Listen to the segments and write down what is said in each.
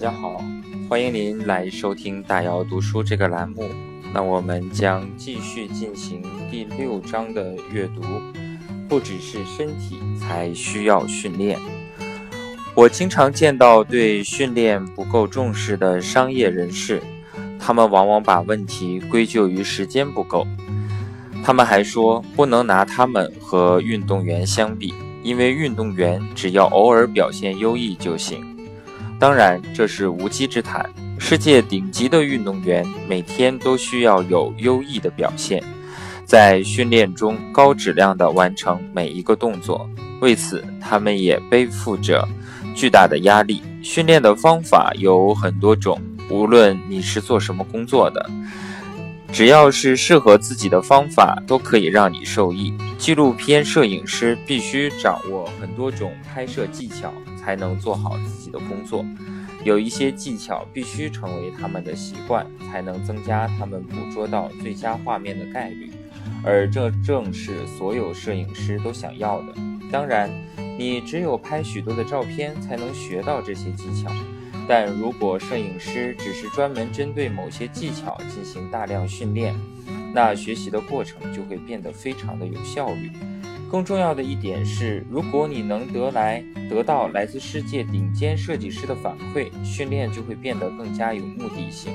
大家好，欢迎您来收听大姚读书这个栏目。那我们将继续进行第六章的阅读。不只是身体才需要训练。我经常见到对训练不够重视的商业人士，他们往往把问题归咎于时间不够。他们还说不能拿他们和运动员相比，因为运动员只要偶尔表现优异就行。当然，这是无稽之谈。世界顶级的运动员每天都需要有优异的表现，在训练中高质量地完成每一个动作。为此，他们也背负着巨大的压力。训练的方法有很多种，无论你是做什么工作的，只要是适合自己的方法，都可以让你受益。纪录片摄影师必须掌握很多种拍摄技巧，才能做好自己的工作。有一些技巧必须成为他们的习惯，才能增加他们捕捉到最佳画面的概率，而这正是所有摄影师都想要的。当然，你只有拍许多的照片才能学到这些技巧，但如果摄影师只是专门针对某些技巧进行大量训练，那学习的过程就会变得非常的有效率。更重要的一点是，如果你能得来得到来自世界顶尖设计师的反馈，训练就会变得更加有目的性。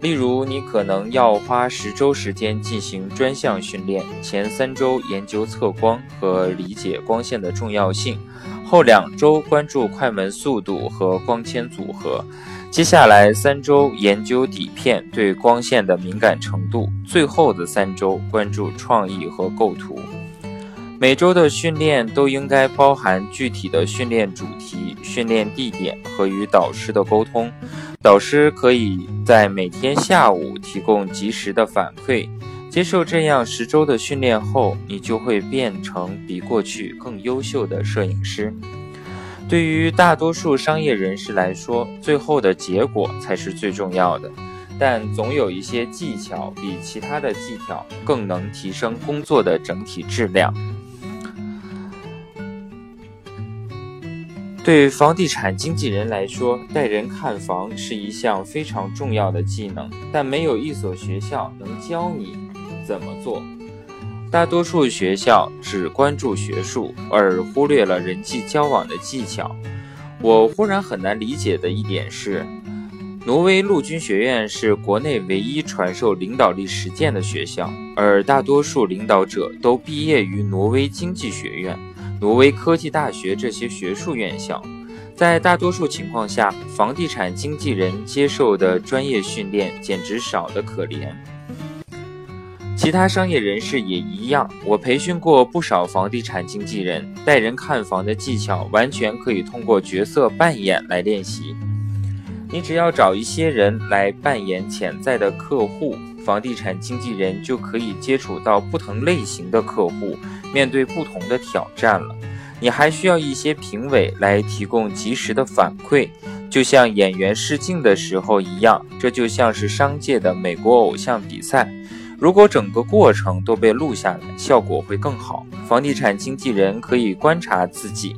例如，你可能要花十周时间进行专项训练，前三周研究测光和理解光线的重要性，后两周关注快门速度和光纤组合，接下来三周研究底片对光线的敏感程度，最后的三周关注创意和构图。每周的训练都应该包含具体的训练主题、训练地点和与导师的沟通。导师可以在每天下午提供及时的反馈。接受这样十周的训练后，你就会变成比过去更优秀的摄影师。对于大多数商业人士来说，最后的结果才是最重要的。但总有一些技巧比其他的技巧更能提升工作的整体质量。对房地产经纪人来说，带人看房是一项非常重要的技能，但没有一所学校能教你怎么做。大多数学校只关注学术，而忽略了人际交往的技巧。我忽然很难理解的一点是，挪威陆军学院是国内唯一传授领导力实践的学校，而大多数领导者都毕业于挪威经济学院。挪威科技大学这些学术院校，在大多数情况下，房地产经纪人接受的专业训练简直少得可怜。其他商业人士也一样。我培训过不少房地产经纪人，带人看房的技巧完全可以通过角色扮演来练习。你只要找一些人来扮演潜在的客户。房地产经纪人就可以接触到不同类型的客户，面对不同的挑战了。你还需要一些评委来提供及时的反馈，就像演员试镜的时候一样。这就像是商界的美国偶像比赛，如果整个过程都被录下来，效果会更好。房地产经纪人可以观察自己，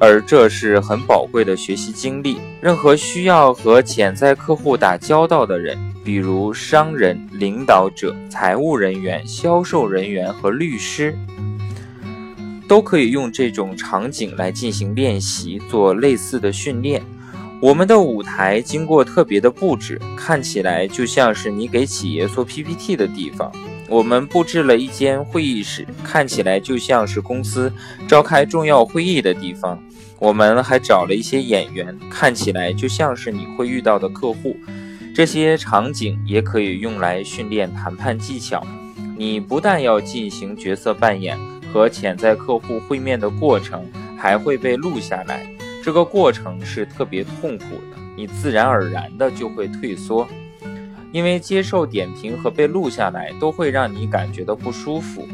而这是很宝贵的学习经历。任何需要和潜在客户打交道的人。比如商人、领导者、财务人员、销售人员和律师，都可以用这种场景来进行练习，做类似的训练。我们的舞台经过特别的布置，看起来就像是你给企业做 PPT 的地方。我们布置了一间会议室，看起来就像是公司召开重要会议的地方。我们还找了一些演员，看起来就像是你会遇到的客户。这些场景也可以用来训练谈判技巧。你不但要进行角色扮演和潜在客户会面的过程，还会被录下来。这个过程是特别痛苦的，你自然而然的就会退缩，因为接受点评和被录下来都会让你感觉到不舒服。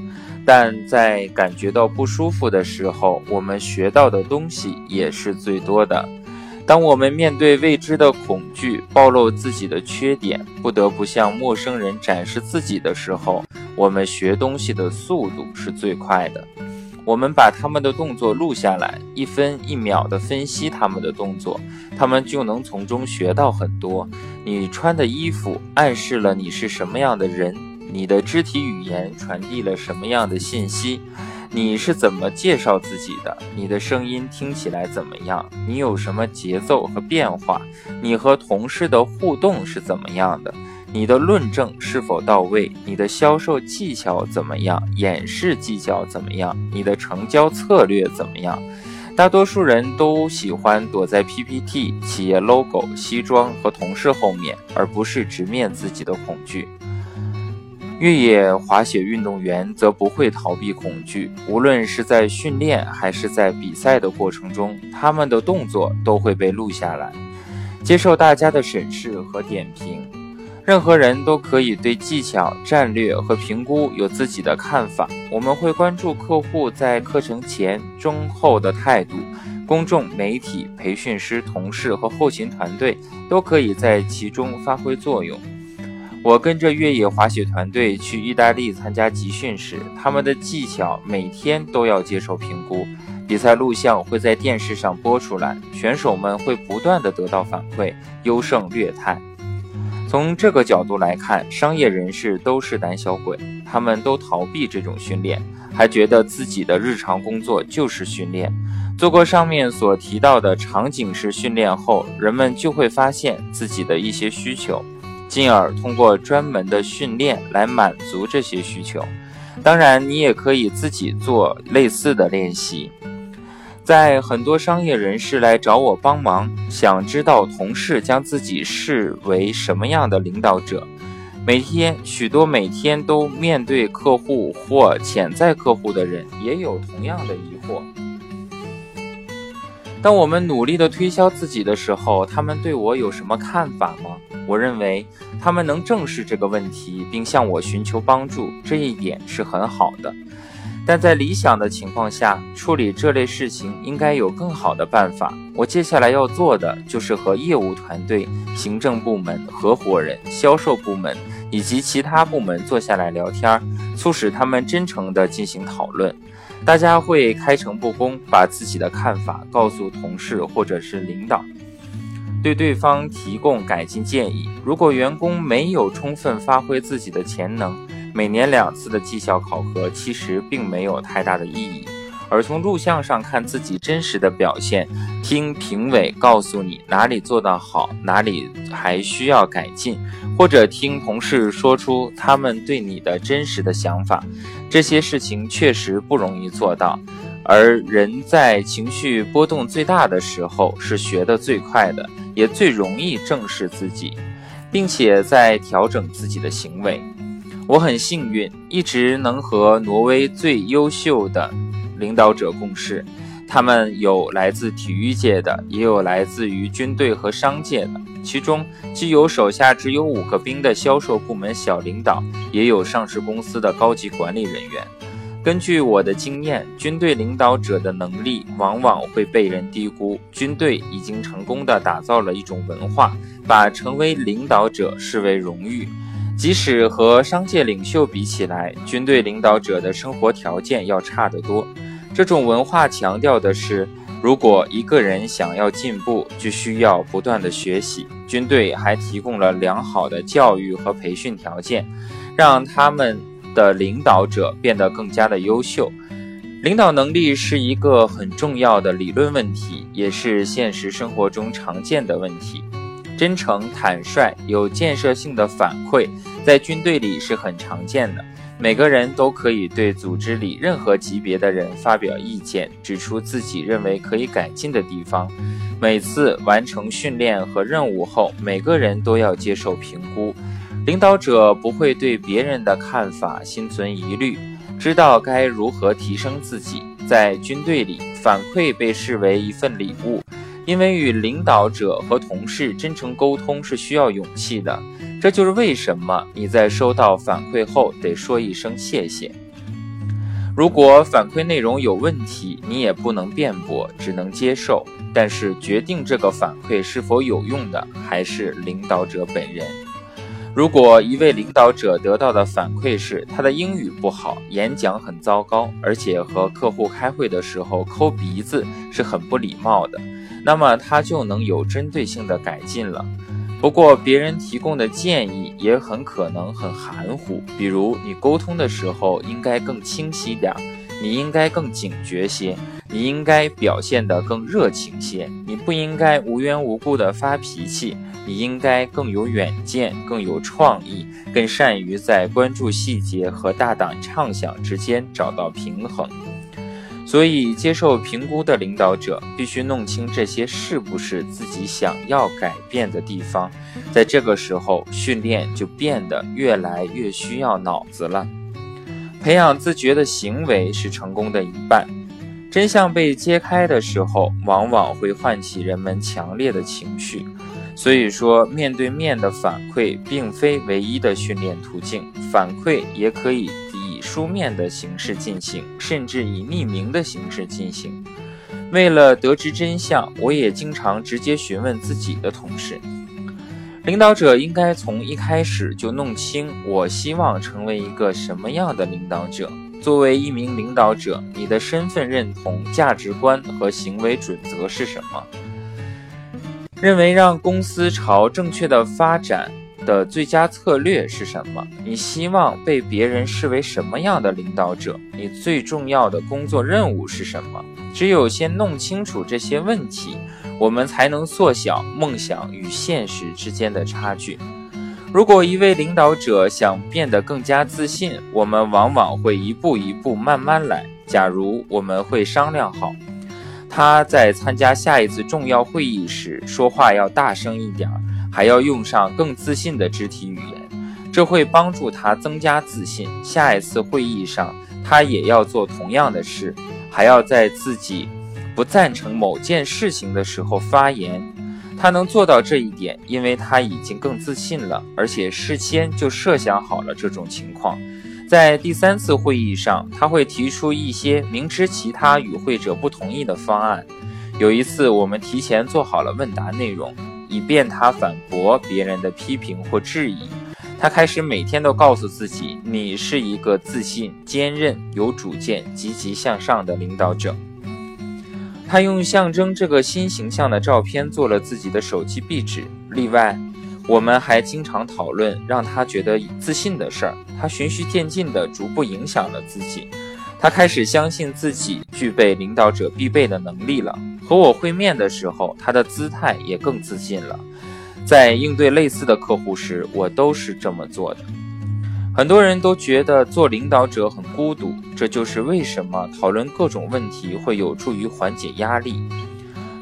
但在感觉到不舒服的时候，我们学到的东西也是最多的。当我们面对未知的恐惧、暴露自己的缺点、不得不向陌生人展示自己的时候，我们学东西的速度是最快的。我们把他们的动作录下来，一分一秒地分析他们的动作，他们就能从中学到很多。你穿的衣服暗示了你是什么样的人，你的肢体语言传递了什么样的信息，你是怎么介绍自己的，你的声音听起来怎么样，你有什么节奏和变化，你和同事的互动是怎么样的。你的论证是否到位？你的销售技巧怎么样？演示技巧怎么样？你的成交策略怎么样？大多数人都喜欢躲在 PPT、企业 logo、西装和同事后面，而不是直面自己的恐惧。越野滑雪运动员则不会逃避恐惧，无论是在训练还是在比赛的过程中，他们的动作都会被录下来，接受大家的审视和点评。任何人都可以对技巧、战略和评估有自己的看法。我们会关注客户在课程前、中、后的态度。公众、媒体、培训师、同事和后勤团队都可以在其中发挥作用。我跟着越野滑雪团队去意大利参加集训时，他们的技巧每天都要接受评估。比赛录像会在电视上播出来，选手们会不断的得到反馈，优胜劣汰。从这个角度来看，商业人士都是胆小鬼，他们都逃避这种训练，还觉得自己的日常工作就是训练。做过上面所提到的场景式训练后，人们就会发现自己的一些需求，进而通过专门的训练来满足这些需求。当然，你也可以自己做类似的练习。在很多商业人士来找我帮忙，想知道同事将自己视为什么样的领导者。每天，许多每天都面对客户或潜在客户的人，也有同样的疑惑。当我们努力地推销自己的时候，他们对我有什么看法吗？我认为他们能正视这个问题，并向我寻求帮助，这一点是很好的。但在理想的情况下，处理这类事情应该有更好的办法。我接下来要做的就是和业务团队、行政部门、合伙人、销售部门以及其他部门坐下来聊天，促使他们真诚地进行讨论。大家会开诚布公，把自己的看法告诉同事或者是领导，对对方提供改进建议。如果员工没有充分发挥自己的潜能，每年两次的绩效考核其实并没有太大的意义，而从录像上看自己真实的表现，听评委告诉你哪里做得好，哪里还需要改进，或者听同事说出他们对你的真实的想法，这些事情确实不容易做到。而人在情绪波动最大的时候是学得最快的，也最容易正视自己，并且在调整自己的行为。我很幸运，一直能和挪威最优秀的领导者共事。他们有来自体育界的，也有来自于军队和商界的。其中既有手下只有五个兵的销售部门小领导，也有上市公司的高级管理人员。根据我的经验，军队领导者的能力往往会被人低估。军队已经成功的打造了一种文化，把成为领导者视为荣誉。即使和商界领袖比起来，军队领导者的生活条件要差得多。这种文化强调的是，如果一个人想要进步，就需要不断的学习。军队还提供了良好的教育和培训条件，让他们的领导者变得更加的优秀。领导能力是一个很重要的理论问题，也是现实生活中常见的问题。真诚、坦率、有建设性的反馈，在军队里是很常见的。每个人都可以对组织里任何级别的人发表意见，指出自己认为可以改进的地方。每次完成训练和任务后，每个人都要接受评估。领导者不会对别人的看法心存疑虑，知道该如何提升自己。在军队里，反馈被视为一份礼物。因为与领导者和同事真诚沟通是需要勇气的，这就是为什么你在收到反馈后得说一声谢谢。如果反馈内容有问题，你也不能辩驳，只能接受。但是决定这个反馈是否有用的，还是领导者本人。如果一位领导者得到的反馈是他的英语不好，演讲很糟糕，而且和客户开会的时候抠鼻子是很不礼貌的，那么他就能有针对性的改进了。不过别人提供的建议也很可能很含糊，比如你沟通的时候应该更清晰点儿，你应该更警觉些，你应该表现得更热情些，你不应该无缘无故的发脾气。你应该更有远见，更有创意，更善于在关注细节和大胆畅想之间找到平衡。所以，接受评估的领导者必须弄清这些是不是自己想要改变的地方。在这个时候，训练就变得越来越需要脑子了。培养自觉的行为是成功的一半。真相被揭开的时候，往往会唤起人们强烈的情绪。所以说，面对面的反馈并非唯一的训练途径，反馈也可以书面的形式进行，甚至以匿名的形式进行。为了得知真相，我也经常直接询问自己的同事。领导者应该从一开始就弄清，我希望成为一个什么样的领导者。作为一名领导者，你的身份认同、价值观和行为准则是什么？认为让公司朝正确的发展的最佳策略是什么？你希望被别人视为什么样的领导者？你最重要的工作任务是什么？只有先弄清楚这些问题，我们才能缩小梦想与现实之间的差距。如果一位领导者想变得更加自信，我们往往会一步一步慢慢来。假如我们会商量好。他在参加下一次重要会议时，说话要大声一点，还要用上更自信的肢体语言，这会帮助他增加自信。下一次会议上，他也要做同样的事，还要在自己不赞成某件事情的时候发言。他能做到这一点，因为他已经更自信了，而且事先就设想好了这种情况。在第三次会议上，他会提出一些明知其他与会者不同意的方案。有一次，我们提前做好了问答内容，以便他反驳别人的批评或质疑。他开始每天都告诉自己：“你是一个自信、坚韧、有主见、积极向上的领导者。”他用象征这个新形象的照片做了自己的手机壁纸。例外。我们还经常讨论让他觉得自信的事儿，他循序渐进地逐步影响了自己。他开始相信自己具备领导者必备的能力了。和我会面的时候，他的姿态也更自信了。在应对类似的客户时，我都是这么做的。很多人都觉得做领导者很孤独，这就是为什么讨论各种问题会有助于缓解压力。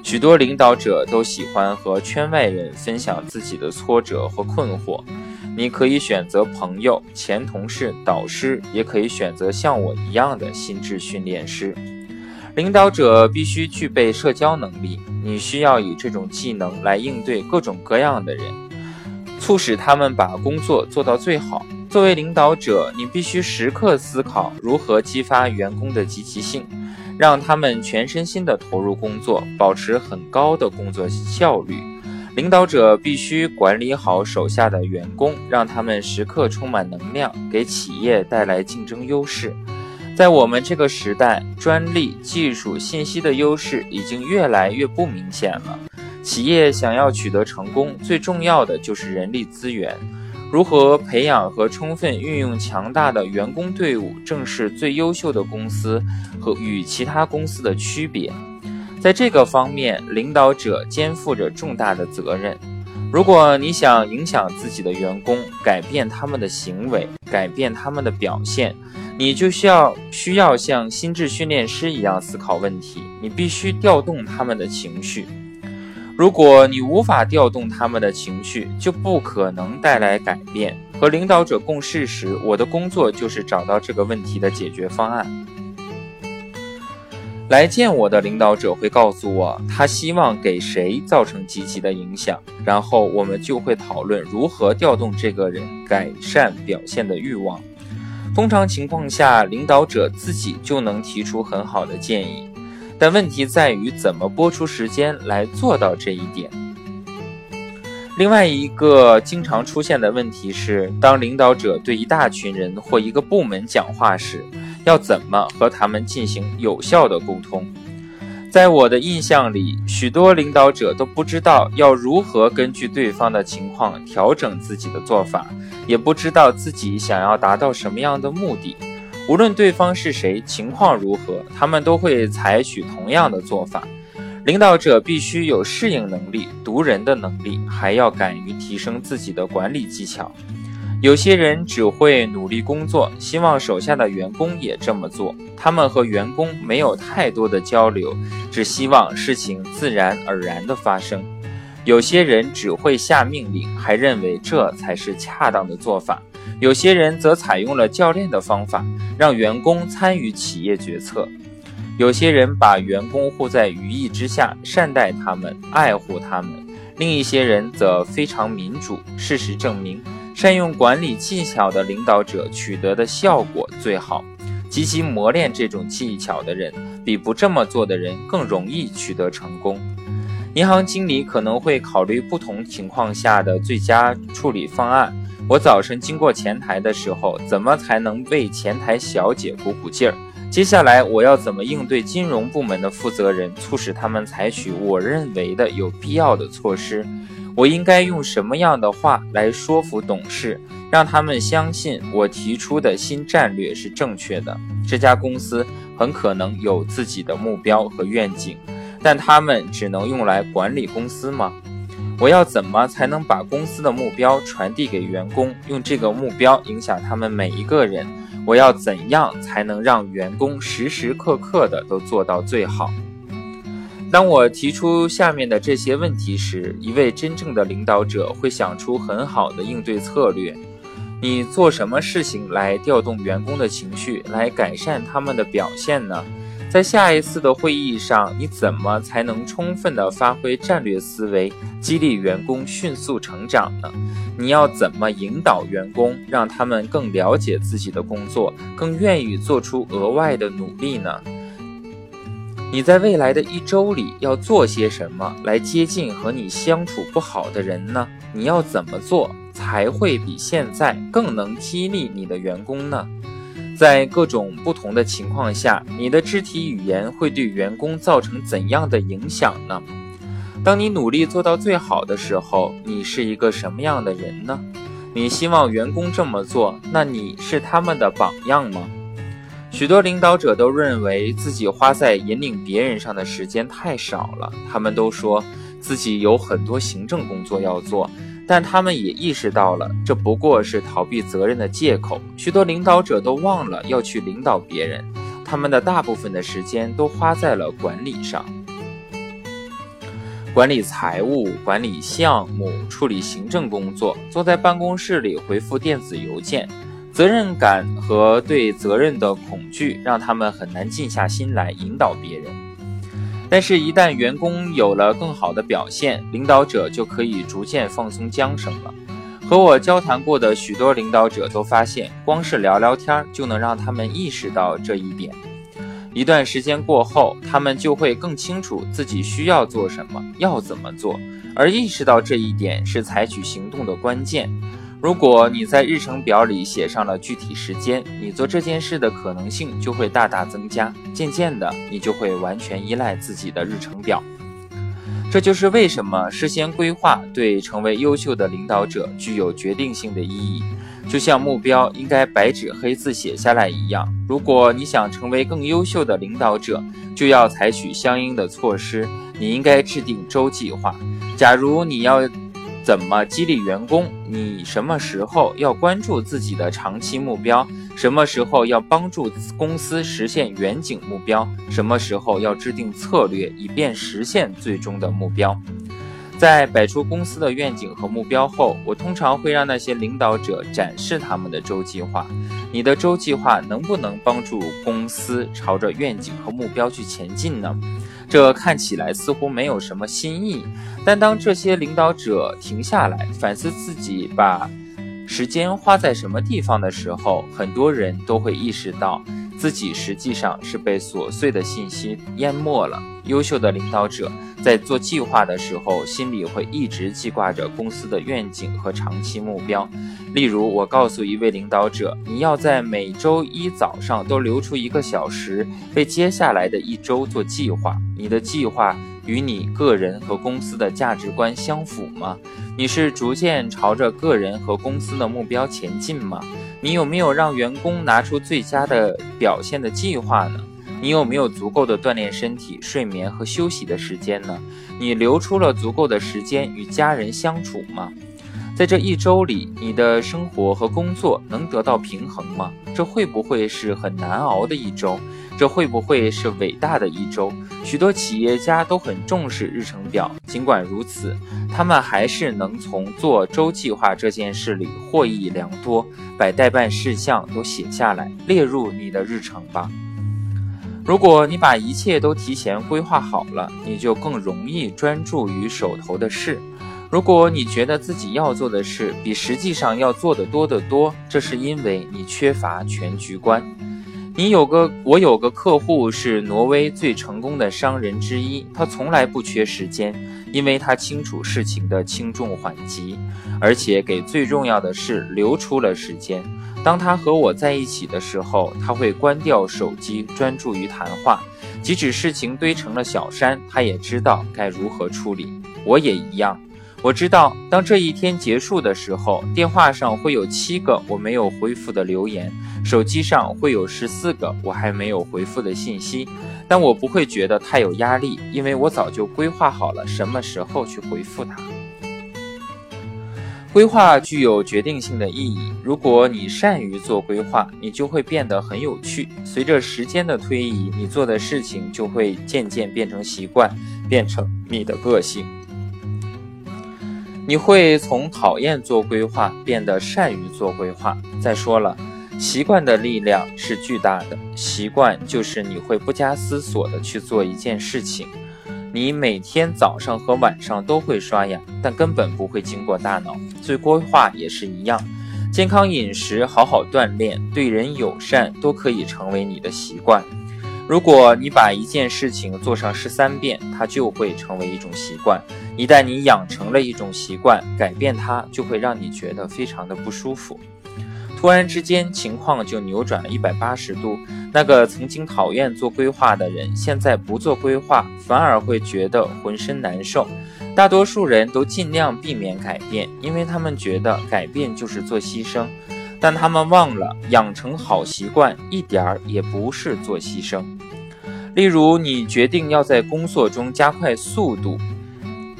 许多领导者都喜欢和圈外人分享自己的挫折和困惑。你可以选择朋友、前同事、导师，也可以选择像我一样的心智训练师。领导者必须具备社交能力，你需要以这种技能来应对各种各样的人，促使他们把工作做到最好。作为领导者，你必须时刻思考如何激发员工的积极性。让他们全身心地投入工作，保持很高的工作效率。领导者必须管理好手下的员工，让他们时刻充满能量，给企业带来竞争优势。在我们这个时代，专利、技术、信息的优势已经越来越不明显了。企业想要取得成功，最重要的就是人力资源。如何培养和充分运用强大的员工队伍，正是最优秀的公司和与其他公司的区别。在这个方面，领导者肩负着重大的责任。如果你想影响自己的员工，改变他们的行为，改变他们的表现，你就需要需要像心智训练师一样思考问题。你必须调动他们的情绪。如果你无法调动他们的情绪，就不可能带来改变。和领导者共事时，我的工作就是找到这个问题的解决方案。来见我的领导者会告诉我，他希望给谁造成积极的影响，然后我们就会讨论如何调动这个人改善表现的欲望。通常情况下，领导者自己就能提出很好的建议。但问题在于怎么播出时间来做到这一点。另外一个经常出现的问题是，当领导者对一大群人或一个部门讲话时，要怎么和他们进行有效的沟通？在我的印象里，许多领导者都不知道要如何根据对方的情况调整自己的做法，也不知道自己想要达到什么样的目的。无论对方是谁，情况如何，他们都会采取同样的做法。领导者必须有适应能力、读人的能力，还要敢于提升自己的管理技巧。有些人只会努力工作，希望手下的员工也这么做。他们和员工没有太多的交流，只希望事情自然而然地发生。有些人只会下命令，还认为这才是恰当的做法。有些人则采用了教练的方法，让员工参与企业决策。有些人把员工护在羽翼之下，善待他们，爱护他们；另一些人则非常民主。事实证明，善用管理技巧的领导者取得的效果最好。积极磨练这种技巧的人，比不这么做的人更容易取得成功。银行经理可能会考虑不同情况下的最佳处理方案。我早晨经过前台的时候，怎么才能为前台小姐鼓鼓劲儿？接下来我要怎么应对金融部门的负责人，促使他们采取我认为的有必要的措施？我应该用什么样的话来说服董事，让他们相信我提出的新战略是正确的？这家公司很可能有自己的目标和愿景，但他们只能用来管理公司吗？我要怎么才能把公司的目标传递给员工，用这个目标影响他们每一个人？我要怎样才能让员工时时刻刻的都做到最好？当我提出下面的这些问题时，一位真正的领导者会想出很好的应对策略。你做什么事情来调动员工的情绪，来改善他们的表现呢？在下一次的会议上，你怎么才能充分的发挥战略思维，激励员工迅速成长呢？你要怎么引导员工，让他们更了解自己的工作，更愿意做出额外的努力呢？你在未来的一周里要做些什么来接近和你相处不好的人呢？你要怎么做才会比现在更能激励你的员工呢？在各种不同的情况下，你的肢体语言会对员工造成怎样的影响呢？当你努力做到最好的时候，你是一个什么样的人呢？你希望员工这么做，那你是他们的榜样吗？许多领导者都认为自己花在引领别人上的时间太少了，他们都说自己有很多行政工作要做。但他们也意识到了，这不过是逃避责任的借口。许多领导者都忘了要去领导别人，他们的大部分的时间都花在了管理上，管理财务、管理项目、处理行政工作，坐在办公室里回复电子邮件。责任感和对责任的恐惧让他们很难静下心来引导别人。但是，一旦员工有了更好的表现，领导者就可以逐渐放松缰绳了。和我交谈过的许多领导者都发现，光是聊聊天就能让他们意识到这一点。一段时间过后，他们就会更清楚自己需要做什么，要怎么做，而意识到这一点是采取行动的关键。如果你在日程表里写上了具体时间，你做这件事的可能性就会大大增加。渐渐的，你就会完全依赖自己的日程表。这就是为什么事先规划对成为优秀的领导者具有决定性的意义。就像目标应该白纸黑字写下来一样，如果你想成为更优秀的领导者，就要采取相应的措施。你应该制定周计划。假如你要。怎么激励员工？你什么时候要关注自己的长期目标？什么时候要帮助公司实现远景目标？什么时候要制定策略以便实现最终的目标？在摆出公司的愿景和目标后，我通常会让那些领导者展示他们的周计划。你的周计划能不能帮助公司朝着愿景和目标去前进呢？这看起来似乎没有什么新意，但当这些领导者停下来反思自己把时间花在什么地方的时候，很多人都会意识到自己实际上是被琐碎的信息淹没了。优秀的领导者在做计划的时候，心里会一直记挂着公司的愿景和长期目标。例如，我告诉一位领导者，你要在每周一早上都留出一个小时，为接下来的一周做计划。你的计划与你个人和公司的价值观相符吗？你是逐渐朝着个人和公司的目标前进吗？你有没有让员工拿出最佳的表现的计划呢？你有没有足够的锻炼身体、睡眠和休息的时间呢？你留出了足够的时间与家人相处吗？在这一周里，你的生活和工作能得到平衡吗？这会不会是很难熬的一周？这会不会是伟大的一周？许多企业家都很重视日程表，尽管如此，他们还是能从做周计划这件事里获益良多。把待办事项都写下来，列入你的日程吧。如果你把一切都提前规划好了，你就更容易专注于手头的事。如果你觉得自己要做的事比实际上要做的多得多，这是因为你缺乏全局观。你有个，我有个客户是挪威最成功的商人之一，他从来不缺时间，因为他清楚事情的轻重缓急，而且给最重要的事留出了时间。当他和我在一起的时候，他会关掉手机，专注于谈话。即使事情堆成了小山，他也知道该如何处理。我也一样。我知道，当这一天结束的时候，电话上会有七个我没有回复的留言，手机上会有十四个我还没有回复的信息，但我不会觉得太有压力，因为我早就规划好了什么时候去回复它。规划具有决定性的意义。如果你善于做规划，你就会变得很有趣。随着时间的推移，你做的事情就会渐渐变成习惯，变成你的个性。你会从讨厌做规划变得善于做规划。再说了，习惯的力量是巨大的。习惯就是你会不加思索的去做一件事情。你每天早上和晚上都会刷牙，但根本不会经过大脑。做规划也是一样，健康饮食、好好锻炼、对人友善都可以成为你的习惯。如果你把一件事情做上十三遍，它就会成为一种习惯。一旦你养成了一种习惯，改变它就会让你觉得非常的不舒服。突然之间，情况就扭转了一百八十度。那个曾经讨厌做规划的人，现在不做规划，反而会觉得浑身难受。大多数人都尽量避免改变，因为他们觉得改变就是做牺牲。但他们忘了，养成好习惯一点儿也不是做牺牲。例如，你决定要在工作中加快速度。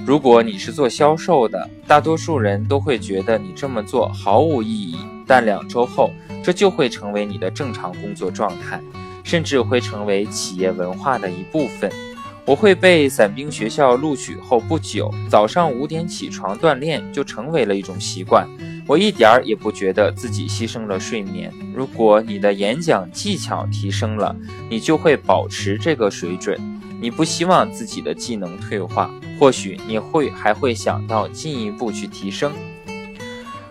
如果你是做销售的，大多数人都会觉得你这么做毫无意义。但两周后，这就会成为你的正常工作状态，甚至会成为企业文化的一部分。我会被伞兵学校录取后不久，早上五点起床锻炼就成为了一种习惯。我一点儿也不觉得自己牺牲了睡眠。如果你的演讲技巧提升了，你就会保持这个水准。你不希望自己的技能退化，或许你会还会想到进一步去提升。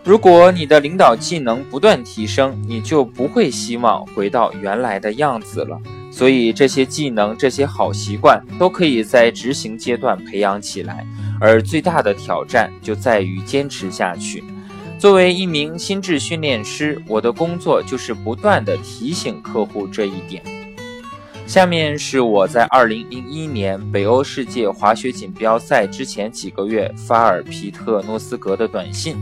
如果你的领导技能不断提升，你就不会希望回到原来的样子了。所以这些技能、这些好习惯都可以在执行阶段培养起来，而最大的挑战就在于坚持下去。作为一名心智训练师，我的工作就是不断的提醒客户这一点。下面是我在2001年北欧世界滑雪锦标赛之前几个月发尔皮特诺斯格的短信：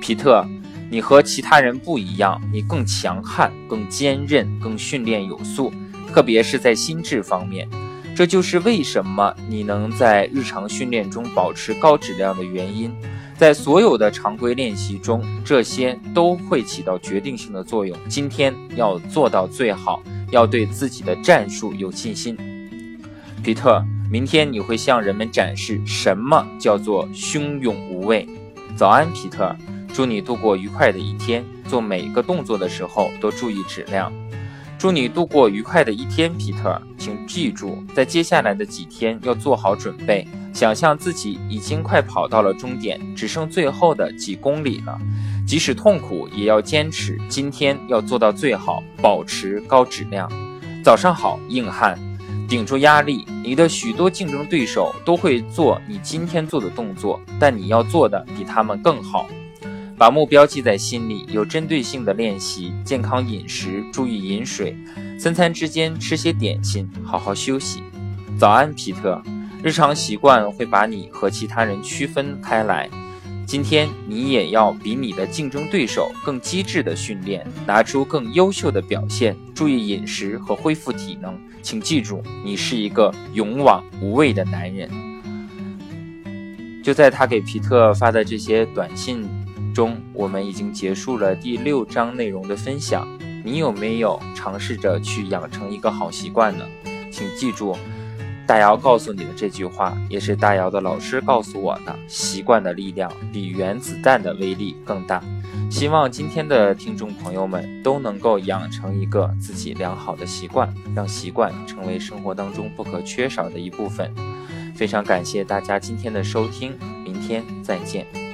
皮特，你和其他人不一样，你更强悍、更坚韧、更训练有素，特别是在心智方面。这就是为什么你能在日常训练中保持高质量的原因。在所有的常规练习中，这些都会起到决定性的作用。今天要做到最好，要对自己的战术有信心。皮特，明天你会向人们展示什么叫做汹涌无畏。早安，皮特，祝你度过愉快的一天。做每一个动作的时候都注意质量。祝你度过愉快的一天，皮特。请记住，在接下来的几天要做好准备。想象自己已经快跑到了终点，只剩最后的几公里了。即使痛苦也要坚持，今天要做到最好，保持高质量。早上好，硬汉，顶住压力。你的许多竞争对手都会做你今天做的动作，但你要做的比他们更好。把目标记在心里，有针对性的练习，健康饮食，注意饮水，三餐之间吃些点心，好好休息。早安，皮特。日常习惯会把你和其他人区分开来。今天你也要比你的竞争对手更机智的训练，拿出更优秀的表现。注意饮食和恢复体能。请记住，你是一个勇往无畏的男人。就在他给皮特发的这些短信中，我们已经结束了第六章内容的分享。你有没有尝试着去养成一个好习惯呢？请记住。大姚告诉你的这句话，也是大姚的老师告诉我的：习惯的力量比原子弹的威力更大。希望今天的听众朋友们都能够养成一个自己良好的习惯，让习惯成为生活当中不可缺少的一部分。非常感谢大家今天的收听，明天再见。